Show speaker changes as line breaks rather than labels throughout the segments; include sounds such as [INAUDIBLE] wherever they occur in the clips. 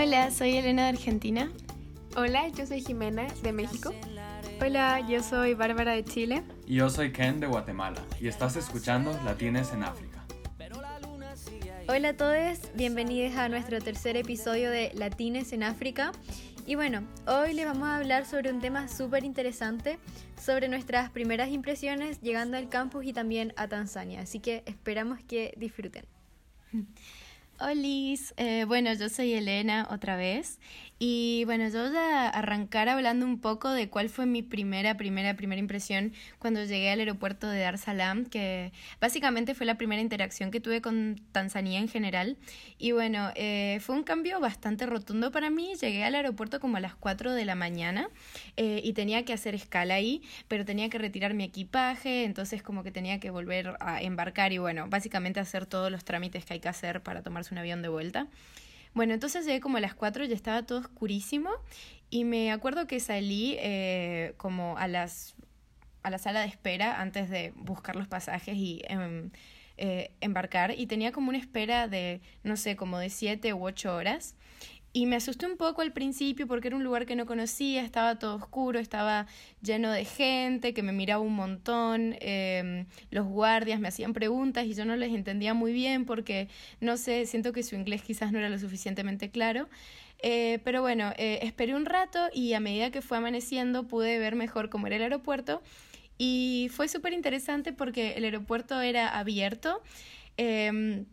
Hola, soy Elena de Argentina.
Hola, yo soy Jimena de México.
Hola, yo soy Bárbara de Chile.
Y yo soy Ken de Guatemala y estás escuchando Latines en África.
Hola a todos, bienvenidos a nuestro tercer episodio de Latines en África. Y bueno, hoy les vamos a hablar sobre un tema súper interesante, sobre nuestras primeras impresiones llegando al campus y también a Tanzania. Así que esperamos que disfruten. [LAUGHS]
Hola, eh, bueno, yo soy Elena otra vez y bueno, yo voy a arrancar hablando un poco de cuál fue mi primera, primera, primera impresión cuando llegué al aeropuerto de Dar Salaam, que básicamente fue la primera interacción que tuve con Tanzania en general. Y bueno, eh, fue un cambio bastante rotundo para mí. Llegué al aeropuerto como a las 4 de la mañana eh, y tenía que hacer escala ahí, pero tenía que retirar mi equipaje, entonces como que tenía que volver a embarcar y bueno, básicamente hacer todos los trámites que hay que hacer para un avión de vuelta. Bueno, entonces llegué como a las 4, ya estaba todo oscurísimo y me acuerdo que salí eh, como a las a la sala de espera antes de buscar los pasajes y em, eh, embarcar y tenía como una espera de, no sé, como de 7 u 8 horas y me asusté un poco al principio porque era un lugar que no conocía, estaba todo oscuro, estaba lleno de gente que me miraba un montón, em, los guardias me hacían preguntas y yo no les entendía muy bien porque, no sé, siento que su inglés quizás no era lo suficientemente claro. Eh, pero bueno, eh, esperé un rato y a medida que fue amaneciendo pude ver mejor cómo era el aeropuerto y fue súper interesante porque el aeropuerto era abierto, em,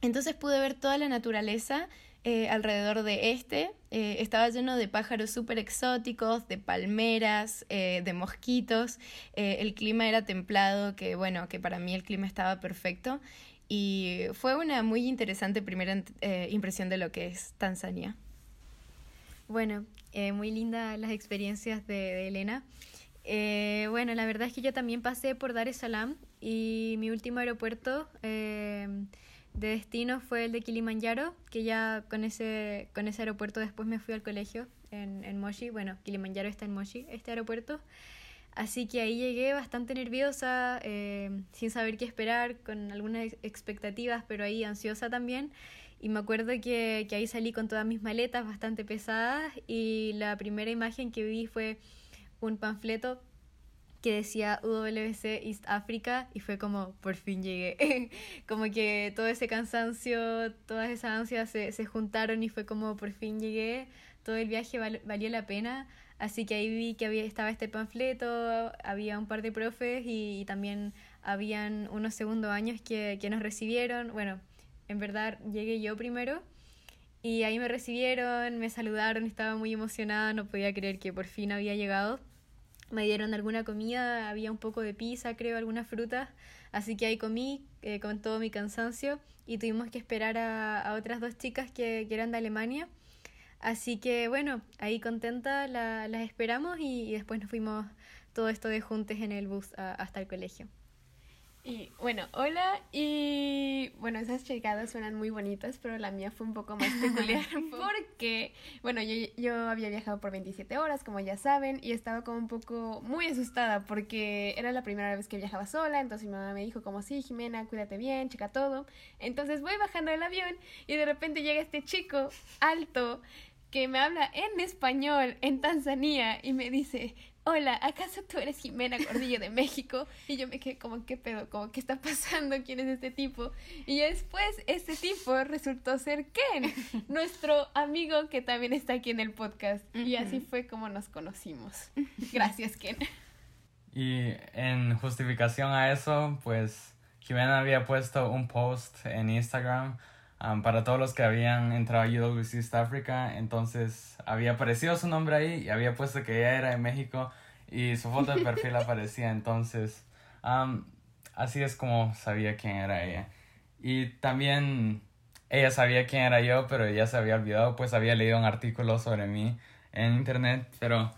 entonces pude ver toda la naturaleza eh, alrededor de este. Eh, estaba lleno de pájaros súper exóticos, de palmeras, eh, de mosquitos. el clima era templado, que bueno, que para mí el clima estaba perfecto. Y fue una muy interesante primera impresión de lo que es Tanzania.
Bueno, muy linda las experiencias de, Elena. bueno, la verdad es que yo también pasé por Dar es Salaam y mi último aeropuerto de destino fue el de Kilimanjaro, que ya con ese, con ese aeropuerto después me fui al colegio en, en Moshi. Bueno, Kilimanjaro está en Moshi, este aeropuerto. Así que ahí llegué bastante nerviosa, eh, sin saber qué esperar, con algunas expectativas, pero ahí ansiosa también. Y me acuerdo que, que ahí salí con todas mis maletas bastante pesadas y la primera imagen que vi fue un panfleto que decía UWC East Africa y fue como, por fin llegué. [LAUGHS] como que todo ese cansancio, todas esas ansias se, se, juntaron y fue como, por fin llegué. Todo el viaje valió la pena. Así que ahí vi que había, estaba este panfleto, había un par de profes y, también habían unos segundos años que, que nos recibieron. Bueno, en verdad llegué yo primero. Y ahí me recibieron, me saludaron, estaba muy emocionada, no podía creer que por fin había llegado me dieron alguna comida, había un poco de pizza, creo, algunas frutas, así que ahí comí eh, con todo mi cansancio y tuvimos que esperar a, otras dos chicas que, eran de Alemania. Así que bueno, ahí contenta la, las esperamos y, después nos fuimos todo esto de juntos en el bus hasta el colegio.
Y bueno, hola. Y bueno, esas llegadas suenan muy bonitas, pero la mía fue un poco más peculiar [LAUGHS] [LAUGHS] porque, bueno, yo, yo había viajado por 27 horas, como ya saben, y estaba como un poco muy asustada porque era la primera vez que viajaba sola. Entonces mi mamá me dijo, como, sí, Jimena, cuídate bien, checa todo. Entonces voy bajando del avión y de repente llega este chico alto que me habla en español en Tanzania y me dice, hola, ¿acaso tú eres Jimena Gordillo de México? Y yo me quedé como, ¿qué pedo? Como, ¿qué está pasando? ¿Quién es este tipo? Y después este tipo resultó ser Ken, nuestro amigo que también está aquí en el podcast. Y así fue como nos conocimos. Gracias, Ken.
Y en justificación a eso, pues Jimena había puesto un post en Instagram um, para todos los que habían entrado a UWC East Africa. Entonces había aparecido su nombre ahí y había puesto que ella era de México y su foto de perfil [LAUGHS] aparecía. Entonces, um, así es como sabía quién era ella. Y también ella sabía quién era yo, pero ya se había olvidado, pues había leído un artículo sobre mí en internet. Pero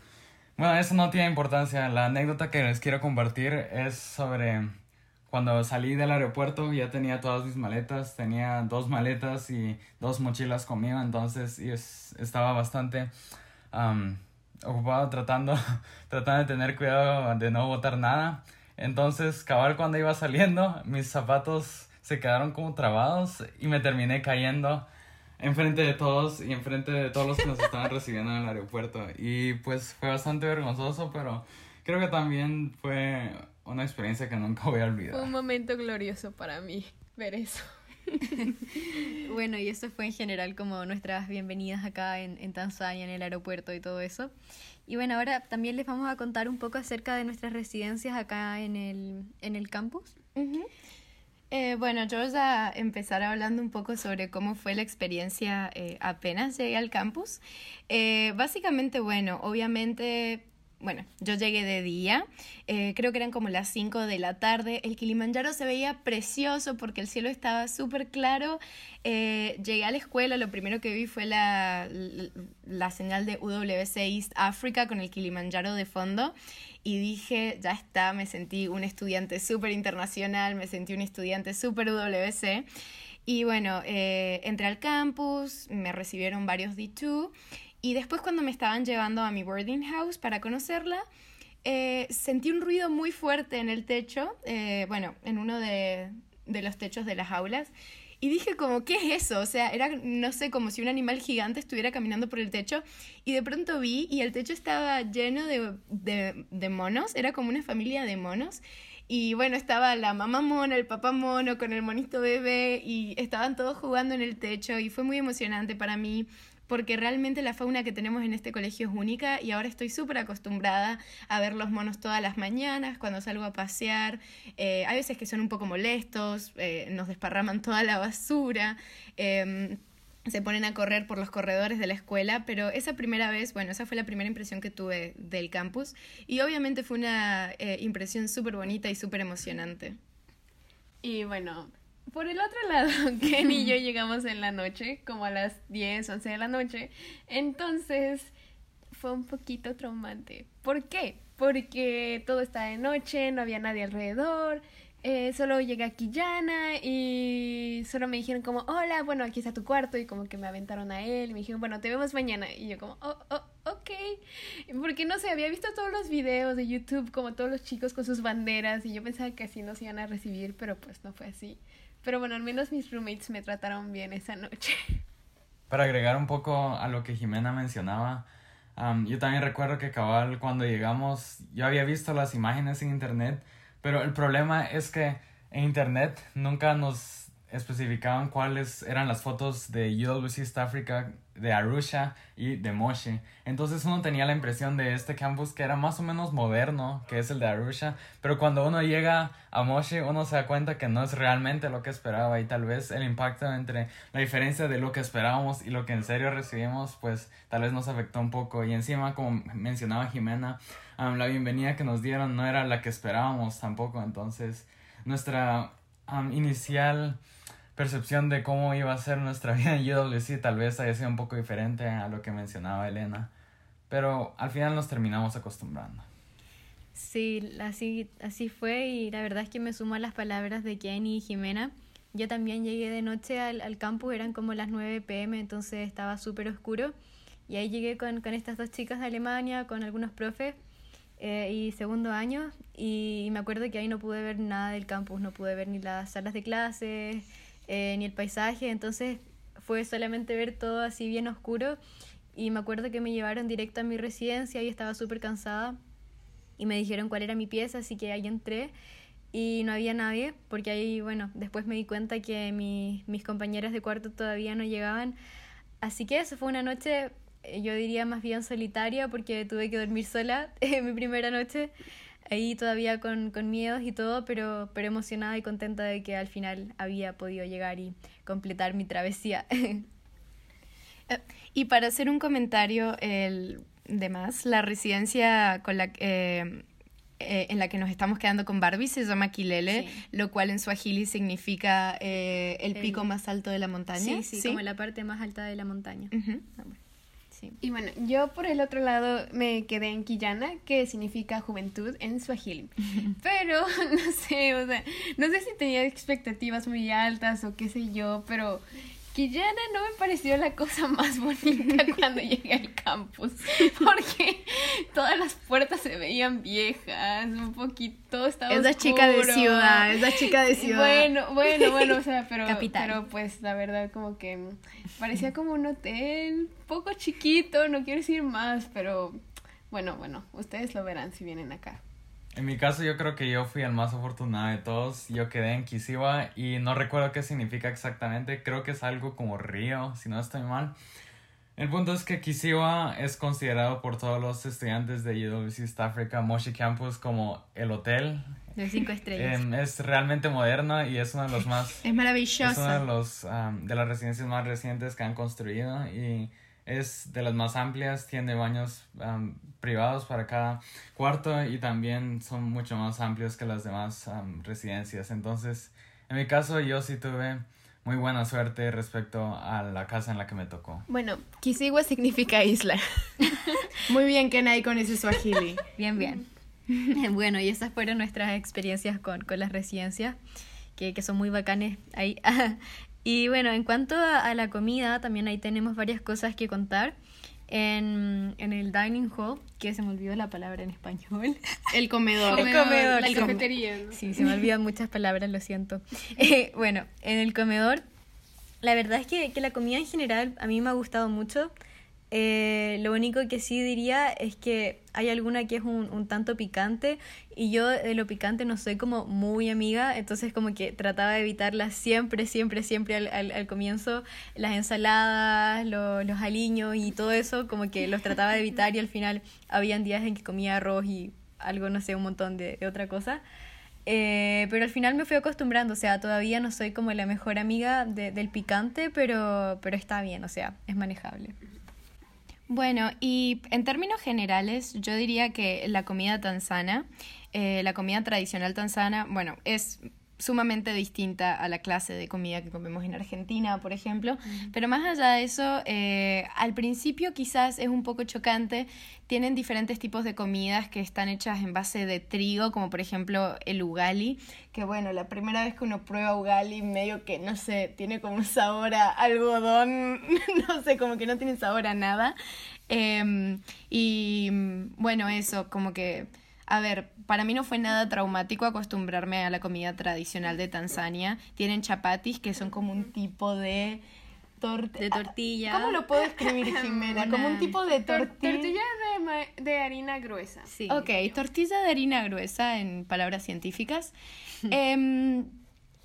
bueno, eso no tiene importancia. La anécdota que les quiero compartir es sobre cuando salí del aeropuerto ya tenía todas mis maletas, tenía dos maletas y dos mochilas conmigo, entonces estaba bastante ocupado tratando, [LAUGHS] tratando de tener cuidado de no botar nada. Entonces, cabal cuando iba saliendo, mis zapatos se quedaron como trabados y me terminé cayendo enfrente de todos y enfrente de todos los que nos estaban [LAUGHS] recibiendo en el aeropuerto. Y pues fue bastante vergonzoso, pero creo que también fue una experiencia que nunca voy a olvidar.
Fue un momento glorioso para mí ver eso. [LAUGHS]
bueno, y eso fue en general como nuestras bienvenidas acá en, en, Tanzania, en el aeropuerto y todo eso. Y bueno, ahora también les vamos a contar un poco acerca de nuestras residencias acá en el, en el campus.
Eh, bueno, yo voy a empezar hablando un poco sobre cómo fue la experiencia eh, apenas llegué al campus. Eh, básicamente, bueno, obviamente bueno, yo llegué de día, eh, creo que eran como las 5 de la tarde, el Kilimanjaro se veía precioso porque el cielo estaba súper claro, eh, llegué a la escuela, lo primero que vi fue la, la, señal de UWC East Africa con el Kilimanjaro de fondo y dije, ya está, me sentí un estudiante súper internacional, me sentí un estudiante súper UWC. Y bueno, eh, entré al campus, me recibieron varios D2 y después cuando me estaban llevando a mi boarding house para conocerla, eh, sentí un ruido muy fuerte en el techo, eh, bueno, en uno de, de los techos de las aulas. Y dije como, ¿qué es eso? O sea, era, no sé, como si un animal gigante estuviera caminando por el techo. Y de pronto vi y el techo estaba lleno de, de, de monos, era como una familia de monos. Y bueno, estaba la mamá mono, el papá mono con el monito bebé y estaban todos jugando en el techo y fue muy emocionante para mí porque realmente la fauna que tenemos en este colegio es única y ahora estoy súper acostumbrada a ver los monos todas las mañanas cuando salgo a pasear. Eh, hay veces que son un poco molestos, eh, nos desparraman toda la basura. Em, se ponen a correr por los corredores de la escuela, pero esa primera vez, bueno, esa fue la primera impresión que tuve del campus y obviamente fue una eh, impresión súper bonita y súper emocionante.
Y bueno, por el otro lado, [LAUGHS] Ken y yo [LAUGHS] llegamos en la noche, como a las 10, 11 de la noche. Entonces, fue un poquito traumante. ¿Por qué? Porque todo estaba de noche, no había nadie alrededor. Eh, solo llegué a Quillana y solo me dijeron como, hola, bueno, aquí está tu cuarto y como que me aventaron a él y me dijeron, bueno, te vemos mañana y yo como, oh, oh, ok, porque no sé, había visto todos los videos de YouTube como todos los chicos con sus banderas y yo pensaba que así nos iban a recibir, pero pues no fue así. Pero bueno, al menos mis roommates me trataron bien esa noche.
Para agregar un poco a lo que Jimena mencionaba, yo también recuerdo que cabal cuando llegamos, yo había visto las imágenes en internet, pero el problema es que en internet nunca nos especificaban cuáles eran las fotos de UWC East Africa, de Arusha y de Moshi. Entonces uno tenía la impresión de este campus que era más o menos moderno, que es el de Arusha, pero cuando uno llega a Moshi uno se da cuenta que no es realmente lo que esperaba y tal vez el impacto entre la diferencia de lo que esperábamos y lo que en serio recibimos pues tal vez nos afectó un poco y encima como mencionaba Jimena, la bienvenida que nos dieron no era la que esperábamos tampoco, entonces nuestra inicial percepción de cómo iba a ser nuestra [LAUGHS] vida en UWC tal vez haya sido un poco diferente a lo que mencionaba Elena, pero al final nos terminamos acostumbrando.
Sí, así, así fue y la verdad es que me sumo a las palabras de Kenny y Jimena. Yo también llegué de noche al, al campus, eran como las 9 pm, entonces estaba súper oscuro. Y ahí llegué con, con, estas dos chicas de Alemania, con algunos profes eh, y segundo año. Y me acuerdo que ahí no pude ver nada del campus, no pude ver ni las salas de clases, eh, ni el paisaje, entonces fue solamente ver todo así bien oscuro. Y me acuerdo que me llevaron directo a mi residencia y estaba súper cansada. Y me dijeron cuál era mi pieza, así que ahí entré. Y no había nadie, porque ahí, bueno, después me di cuenta que mis compañeras de cuarto todavía no llegaban, así que eso fue una noche, eh, yo diría más bien solitaria, porque tuve que dormir sola [LAUGHS] mi primera noche, ahí todavía con, con, miedos y todo, pero, pero emocionada y contenta de que al final había podido llegar y completar mi travesía.
Eh, [LAUGHS] y para hacer un comentario el, de más, la residencia con la, eh, eh, en la que nos estamos quedando con Barbie se llama Kilele, lo cual en Swahili significa el pico más alto de la montaña.
Sí, sí, como la parte más alta de la montaña.
Y bueno, yo por el otro lado me quedé en Quillana, que significa juventud en Swahili. [LAUGHS] pero [LAUGHS] no sé, o sea, no sé si tenía expectativas muy altas o qué sé yo, pero Quillana no me pareció la cosa [LAUGHS] más bonita cuando llegué al campus. Porque todas las puertas se veían viejas, un poquito estaba
Esa chica de ciudad, esa chica de ciudad.
Bueno, bueno, bueno, o sea, [LAUGHS] pero, pero pues la verdad como que parecía como un hotel, poco chiquito, no quiero decir más, pero bueno, bueno, ustedes lo verán si vienen acá.
En mi caso yo creo que yo fui el más afortunado de todos. Yo quedé en Kisiwa y no recuerdo qué significa exactamente. Creo que es algo como río, si no estoy mal. El punto es que Kisiwa es considerado por todos los estudiantes de UWC East Africa Moshi Campus como el hotel.
De cinco estrellas.
Em, es realmente moderno y es uno de los más...
es maravilloso.
Es una de, los, de las residencias más recientes que han construido y es de las más amplias, tiene baños privados para cada cuarto y también son mucho más amplios que las demás residencias. Entonces, en mi caso yo sí tuve muy buena suerte respecto a la casa en la que me tocó.
Bueno, Kisiwa significa isla. [LAUGHS]
muy bien, Kenai, con ese suajili.
bien, bien. [LAUGHS] bueno, y esas fueron nuestras experiencias con, con las residencias, que, que son muy bacanes ahí. [LAUGHS] y bueno, en cuanto a, la comida, también ahí tenemos varias cosas que contar. En, en, el dining hall, que se me olvidó la palabra en español. [LAUGHS]
El comedor.
El comedor, la cafetería.
Sí, se me olvidan muchas palabras, lo siento. [LAUGHS] Eh, bueno, en el comedor, la verdad es que, que, la comida en general a mí me ha gustado mucho. Eh, lo único que sí diría es que hay alguna que es un, tanto picante y yo de lo picante no soy como muy amiga, entonces como que trataba de evitarla siempre, siempre, siempre al, comienzo. Las ensaladas, lo, los aliños y todo eso como que los trataba de evitar y al final habían días en que comía arroz y algo, no sé, un montón de, otra cosa. Eh, pero al final me fui acostumbrando, o sea, todavía no soy como la mejor amiga de, del picante, pero, pero está bien, o sea, es manejable.
Bueno, y en términos generales, yo diría que la comida tanzana, eh, la comida tradicional tanzana, bueno, es sumamente distinta a la clase de comida que comemos en Argentina, por ejemplo. Pero más allá de eso, eh, al principio quizás es un poco chocante. Tienen diferentes tipos de comidas que están hechas en base de trigo, como por ejemplo el ugali, que bueno, la primera vez que uno prueba ugali, medio que, no sé, tiene como un sabor a algodón, [LAUGHS] no sé, como que no tiene sabor a nada. Em, y bueno, eso, como que a ver, para mí no fue nada traumático acostumbrarme a la comida tradicional de Tanzania. Tienen chapatis, que son como un tipo de...
de tortilla.
¿Cómo lo puedo escribir, [LAUGHS] Jimena? Como un tipo de tortilla.
Tortilla de, de, harina gruesa.
Sí. Ok, tortilla de harina gruesa en palabras científicas. [LAUGHS] eh,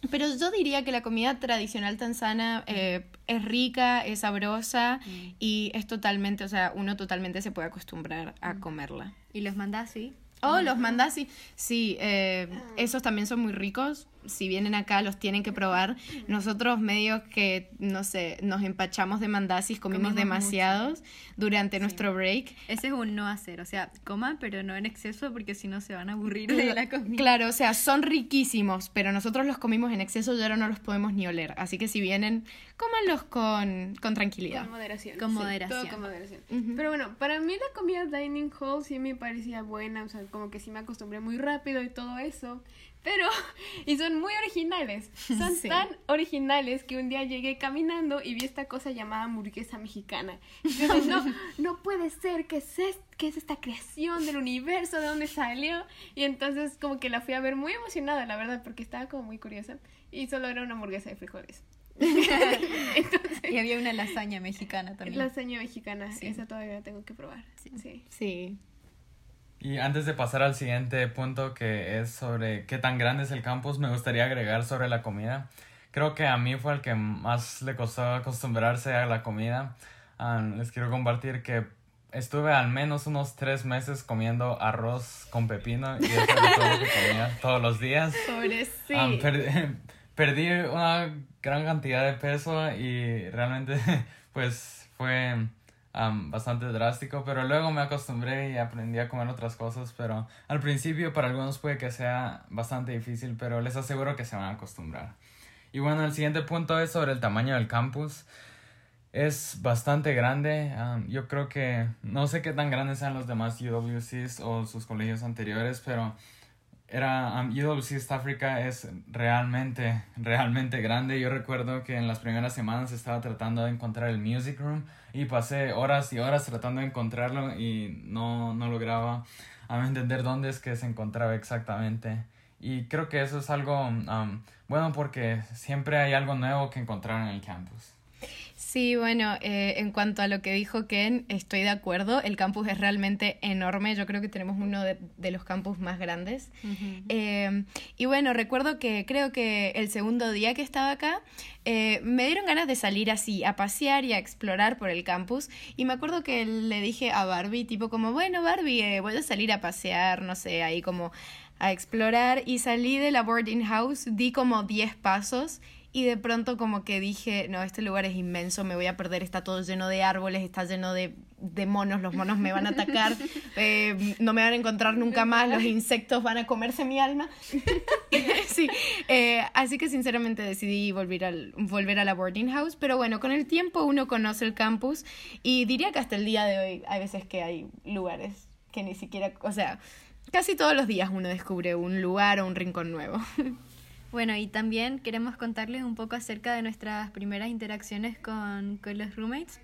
pero yo diría que la comida tradicional tanzana eh, es rica, es sabrosa mm. y es totalmente, o sea, uno totalmente se puede acostumbrar a mm. comerla.
¿Y los mandasi?
Oh, los mandasi. Sí, eh, esos también son muy ricos. Si vienen acá, los tienen que probar. Nosotros, medios que, no sé, nos empachamos de mandasis, comimos, demasiados durante nuestro break.
Ese es un no hacer. O sea, coman, pero no en exceso, porque si no se van a aburrir de la comida.
Claro, o sea, son riquísimos, pero nosotros los comimos en exceso y ahora no los podemos ni oler. Así que si vienen, cómanlos con, con tranquilidad.
Con moderación.
Con moderación.
Todo con moderación. Pero bueno, para mí la comida dining hall sí me parecía buena. O sea, como que sí me acostumbré muy rápido y todo eso. Pero, [LAUGHS] y son muy originales. Son tan originales que un día llegué caminando y vi esta cosa llamada hamburguesa mexicana. Y yo [LAUGHS] no, no puede ser, que es, que es esta creación del universo? ¿De dónde salió? Y entonces como que la fui a ver muy emocionada, la verdad, porque estaba como muy curiosa. Y solo era una hamburguesa de frijoles. [LAUGHS]
y había una lasaña mexicana también.
Lasaña mexicana, esa todavía la tengo que probar.
sí. sí.
Y antes de pasar al siguiente punto que es sobre qué tan grande es el campus, me gustaría agregar sobre la comida. Creo que a mí fue el que más le costó acostumbrarse a la comida. les quiero compartir que estuve al menos unos tres meses comiendo arroz con pepino y eso era todo lo que comía todos los días.
Sí. [LAUGHS]
perdí una gran cantidad de peso y realmente [LAUGHS] pues fue bastante drástico, pero luego me acostumbré y aprendí a comer otras cosas, pero al principio para algunos puede que sea bastante difícil, pero les aseguro que se van a acostumbrar. Y bueno, el siguiente punto es sobre el tamaño del campus. Es bastante grande. yo creo que no sé qué tan grandes sean los demás UWCs o sus colegios anteriores, pero era um, UWC East Africa es realmente, realmente grande. Yo recuerdo que en las primeras semanas estaba tratando de encontrar el music room y pasé horas y horas tratando de encontrarlo y no, no lograba entender dónde es que se encontraba exactamente. Y creo que eso es algo um, bueno porque siempre hay algo nuevo que encontrar en el campus.
Sí, bueno, eh, en cuanto a lo que dijo Ken, estoy de acuerdo. El campus es realmente enorme. Yo creo que tenemos uno de, los campus más grandes. Eh, y bueno, recuerdo que creo que el segundo día que estaba acá, eh, me dieron ganas de salir así, a pasear y a explorar por el campus. Y me acuerdo que le dije a Barbie, tipo como, bueno, Barbie, voy a salir a pasear, no sé, ahí como a explorar. Y salí de la boarding house, di como 10 pasos y de pronto como que dije, no, este lugar es inmenso, me voy a perder, está todo lleno de árboles, está lleno de, de monos, los monos me van a atacar, [LAUGHS] eh, no me van a encontrar nunca más, los insectos van a comerse mi alma. [LAUGHS] [LAUGHS] sí, eh, así que sinceramente decidí volver, al, volver a la boarding house, pero bueno, con el tiempo uno conoce el campus y diría que hasta el día de hoy hay veces que hay lugares que ni siquiera, o sea, casi todos los días uno descubre un lugar o un rincón nuevo.
Bueno, y también queremos contarles un poco acerca de nuestras primeras interacciones con, con los roommates.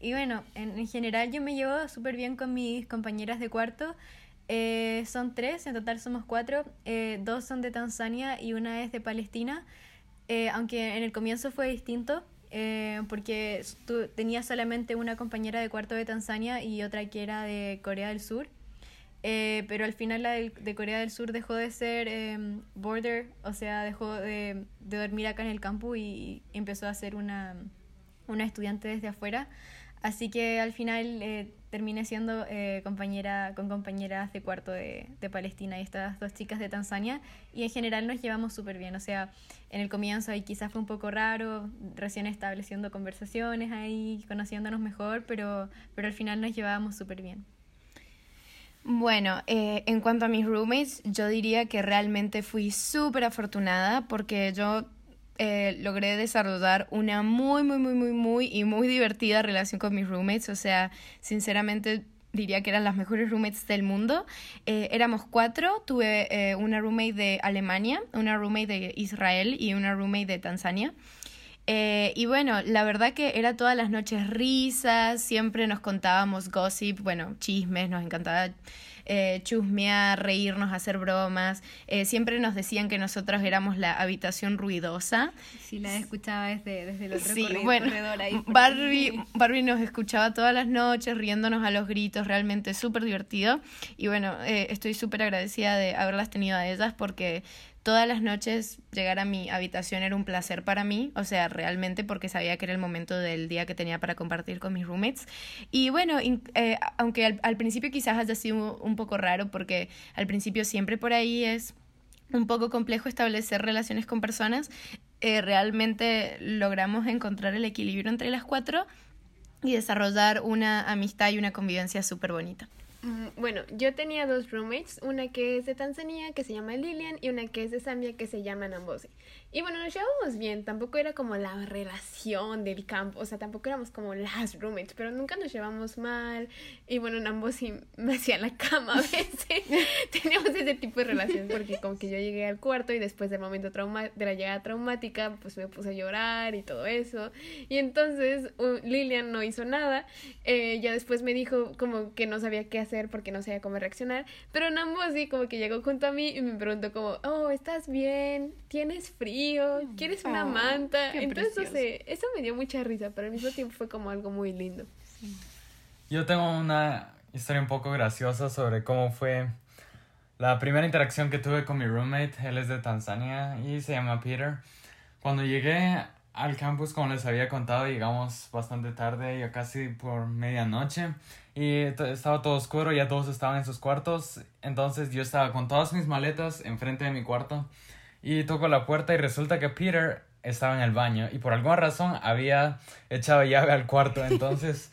Y bueno, en, en general yo me llevo súper bien con mis compañeras de cuarto. Eh, son tres, en total somos cuatro. Eh, dos son de Tanzania y una es de Palestina. Eh, aunque en el comienzo fue distinto, porque tú tenías solamente una compañera de cuarto de Tanzania y otra que era de Corea del Sur. Eh, pero al final la de, Corea del Sur dejó de ser em, border, o sea, dejó de, de, dormir acá en el campus y, empezó a ser una, una, estudiante desde afuera. Así que al final eh, terminé siendo eh, compañera con compañeras de cuarto de, de, Palestina y estas dos chicas de Tanzania. Y en general nos llevamos súper bien. O sea, en el comienzo ahí quizás fue un poco raro, recién estableciendo conversaciones ahí, conociéndonos mejor, pero, pero al final nos llevábamos súper bien.
Bueno, eh, en cuanto a mis roommates, yo diría que realmente fui súper afortunada porque yo eh, logré desarrollar una muy, muy, muy, muy, muy y muy divertida relación con mis roommates. O sea, sinceramente diría que eran las mejores roommates del mundo. Eh, éramos cuatro, tuve una roommate de Alemania, una roommate de Israel y una roommate de Tanzania. Eh, y bueno, la verdad que era todas las noches risas, siempre nos contábamos gossip, bueno, chismes, nos encantaba eh, chusmear, reírnos, hacer bromas. Eh, siempre nos decían que nosotros éramos la habitación ruidosa.
Sí, la escuchaba desde, desde el otro
sí, bueno, Barbie, [LAUGHS] Barbie nos escuchaba todas las noches riéndonos a los gritos, realmente súper divertido. Y bueno, estoy súper agradecida de haberlas tenido a ellas porque todas las noches llegar a mi habitación era un placer para mí, o sea, realmente porque sabía que era el momento del día que tenía para compartir con mis roommates. Y bueno, eh, aunque al, principio quizás haya sido un poco raro, porque al principio siempre por ahí es un poco complejo establecer relaciones con personas, eh, realmente logramos encontrar el equilibrio entre las cuatro y desarrollar una amistad y una convivencia súper bonita.
Mm, bueno, yo tenía dos roommates, una que es de Tanzania, que se llama Lilian, y una que es de Zambia, que se llama Nambosi. Y bueno, nos llevábamos bien, tampoco era como la relación del campo, o sea, tampoco éramos como las roommates, pero nunca nos llevamos mal. Y bueno, Nambosi me hacía la cama a veces. [LAUGHS] Teníamos ese tipo de relación, porque como que yo llegué al cuarto y después del momento trauma de la llegada traumática, pues me puse a llorar y todo eso. Y entonces Lilian no hizo nada, eh, ya después me dijo como que no sabía qué hacer porque no sabía cómo reaccionar. Pero Nambosi como que llegó junto a mí y me preguntó como, oh, ¿estás bien? ¿Tienes frío? ¿Quieres una oh, manta? Entonces, eso me dio mucha risa, pero al mismo tiempo fue como algo muy lindo.
Yo tengo una historia un poco graciosa sobre cómo fue la primera interacción que tuve con mi roommate. Él es de Tanzania y se llama Peter. Cuando llegué al campus, como les había contado, llegamos bastante tarde, ya casi por medianoche. Y estaba todo oscuro, ya todos estaban en sus cuartos. Entonces yo estaba con todas mis maletas enfrente de mi cuarto. Y toco la puerta y resulta que Peter estaba en el baño. Y por alguna razón había echado llave al cuarto. [LAUGHS] Entonces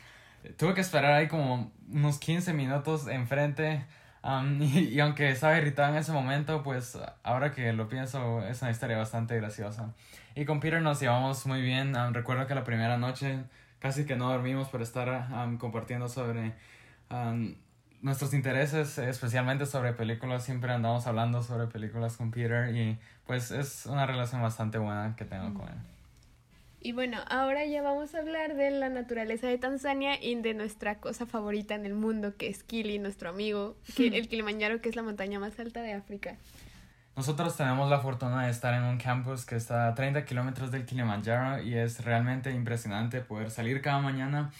tuve que esperar ahí como unos 15 minutos enfrente. Um, [LAUGHS] y, aunque estaba irritado en ese momento, pues ahora que lo pienso es una historia bastante graciosa. Y con Peter nos llevamos muy bien. Um, recuerdo que la primera noche casi que no dormimos por estar compartiendo sobre nuestros intereses, especialmente sobre películas, siempre andamos hablando sobre películas con Peter y pues es una relación bastante buena que tengo con él.
Y bueno, ahora ya vamos a hablar de la naturaleza de Tanzania y de nuestra cosa favorita en el mundo, que es Kili, nuestro amigo, que [LAUGHS] el Kilimanjaro, que es la montaña más alta de África.
Nosotros tenemos la fortuna de estar en un campus que está a 30 kilómetros del Kilimanjaro y es realmente impresionante poder salir cada mañana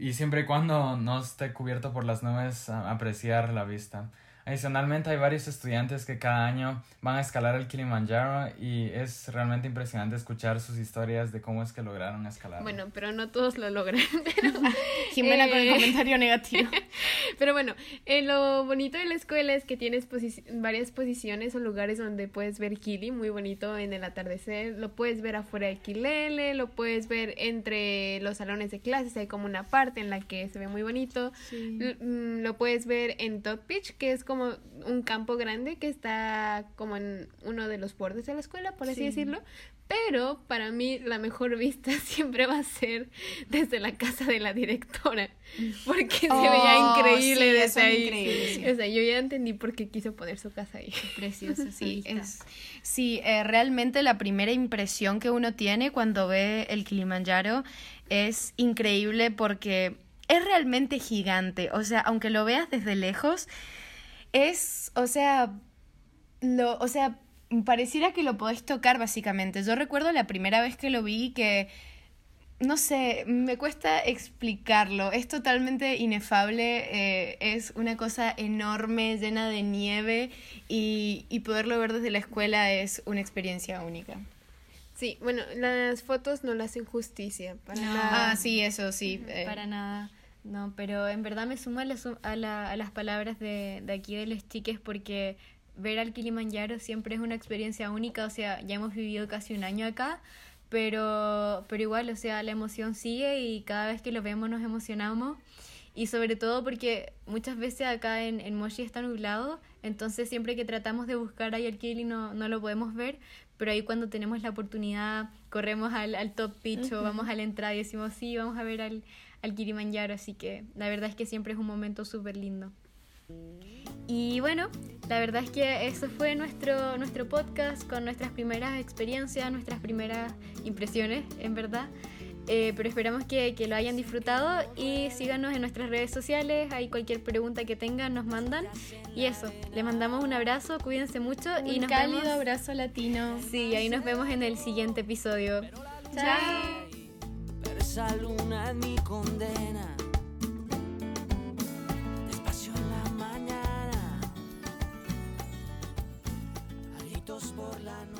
y siempre y cuando no esté cubierto por las nubes apreciar la vista. Adicionalmente hay varios estudiantes que cada año van a escalar el Kilimanjaro y es realmente impresionante escuchar sus historias de cómo es que lograron escalar.
Bueno, pero no todos lo logran. [LAUGHS]
Jimena con el eh, comentario negativo. [LAUGHS]
pero bueno, eh, lo bonito de la escuela es que tienes varias posiciones o lugares donde puedes ver Kili, muy bonito en el atardecer. Lo puedes ver afuera de Kilele, lo puedes ver entre los salones de clases, hay como una parte en la que se ve muy bonito. Mm, lo puedes ver en Top Pitch, que es como un campo grande que está como en uno de los bordes de la escuela, por así decirlo. Pero para mí la mejor vista [LAUGHS] siempre va a ser desde la casa de la directora. Porque se veía oh, increíble desde ahí. O sea, yo ya entendí por qué quiso poner su casa ahí.
Precioso, sí. [LAUGHS] Es, sí, eh, realmente la primera impresión que uno tiene cuando ve el Kilimanjaro es increíble porque es realmente gigante. O sea, aunque lo veas desde lejos, es, o sea, lo, o sea, pareciera que lo podés tocar básicamente. Yo recuerdo la primera vez que lo vi que, no sé, me cuesta explicarlo. Es totalmente inefable, eh, es una cosa enorme, llena de nieve y, y poderlo ver desde la escuela es una experiencia única.
Sí, bueno, las fotos no le hacen justicia.
Para nada. Ah, sí, eso sí.
Eh. Para nada. No, pero en verdad me sumo a, a, a las palabras de, de aquí de los chiques porque ver al Kilimanjaro siempre es una experiencia única, o sea, ya hemos vivido casi un año acá, pero, pero igual, o sea, la emoción sigue y cada vez que lo vemos nos emocionamos. Y sobre todo porque muchas veces acá en, en Moshi está nublado, entonces siempre que tratamos de buscar ahí el Kili no, no lo podemos ver, pero ahí cuando tenemos la oportunidad corremos al, al top pitch o vamos a la entrada y decimos sí, vamos a ver al, al Kilimanjaro, así que la verdad es que siempre es un momento súper lindo. Y bueno, la verdad es que eso fue nuestro, nuestro podcast con nuestras primeras experiencias, nuestras primeras impresiones, en verdad. Eh, pero esperamos que, que, lo hayan disfrutado y síganos en nuestras redes sociales. ahí cualquier pregunta que tengan, nos mandan. Y eso, les mandamos un abrazo, cuídense mucho un
y
nos
cálido vemos. abrazo latino.
Sí, ahí nos vemos en el siguiente episodio. Chao.
Despacio en la mañana. Por la noche.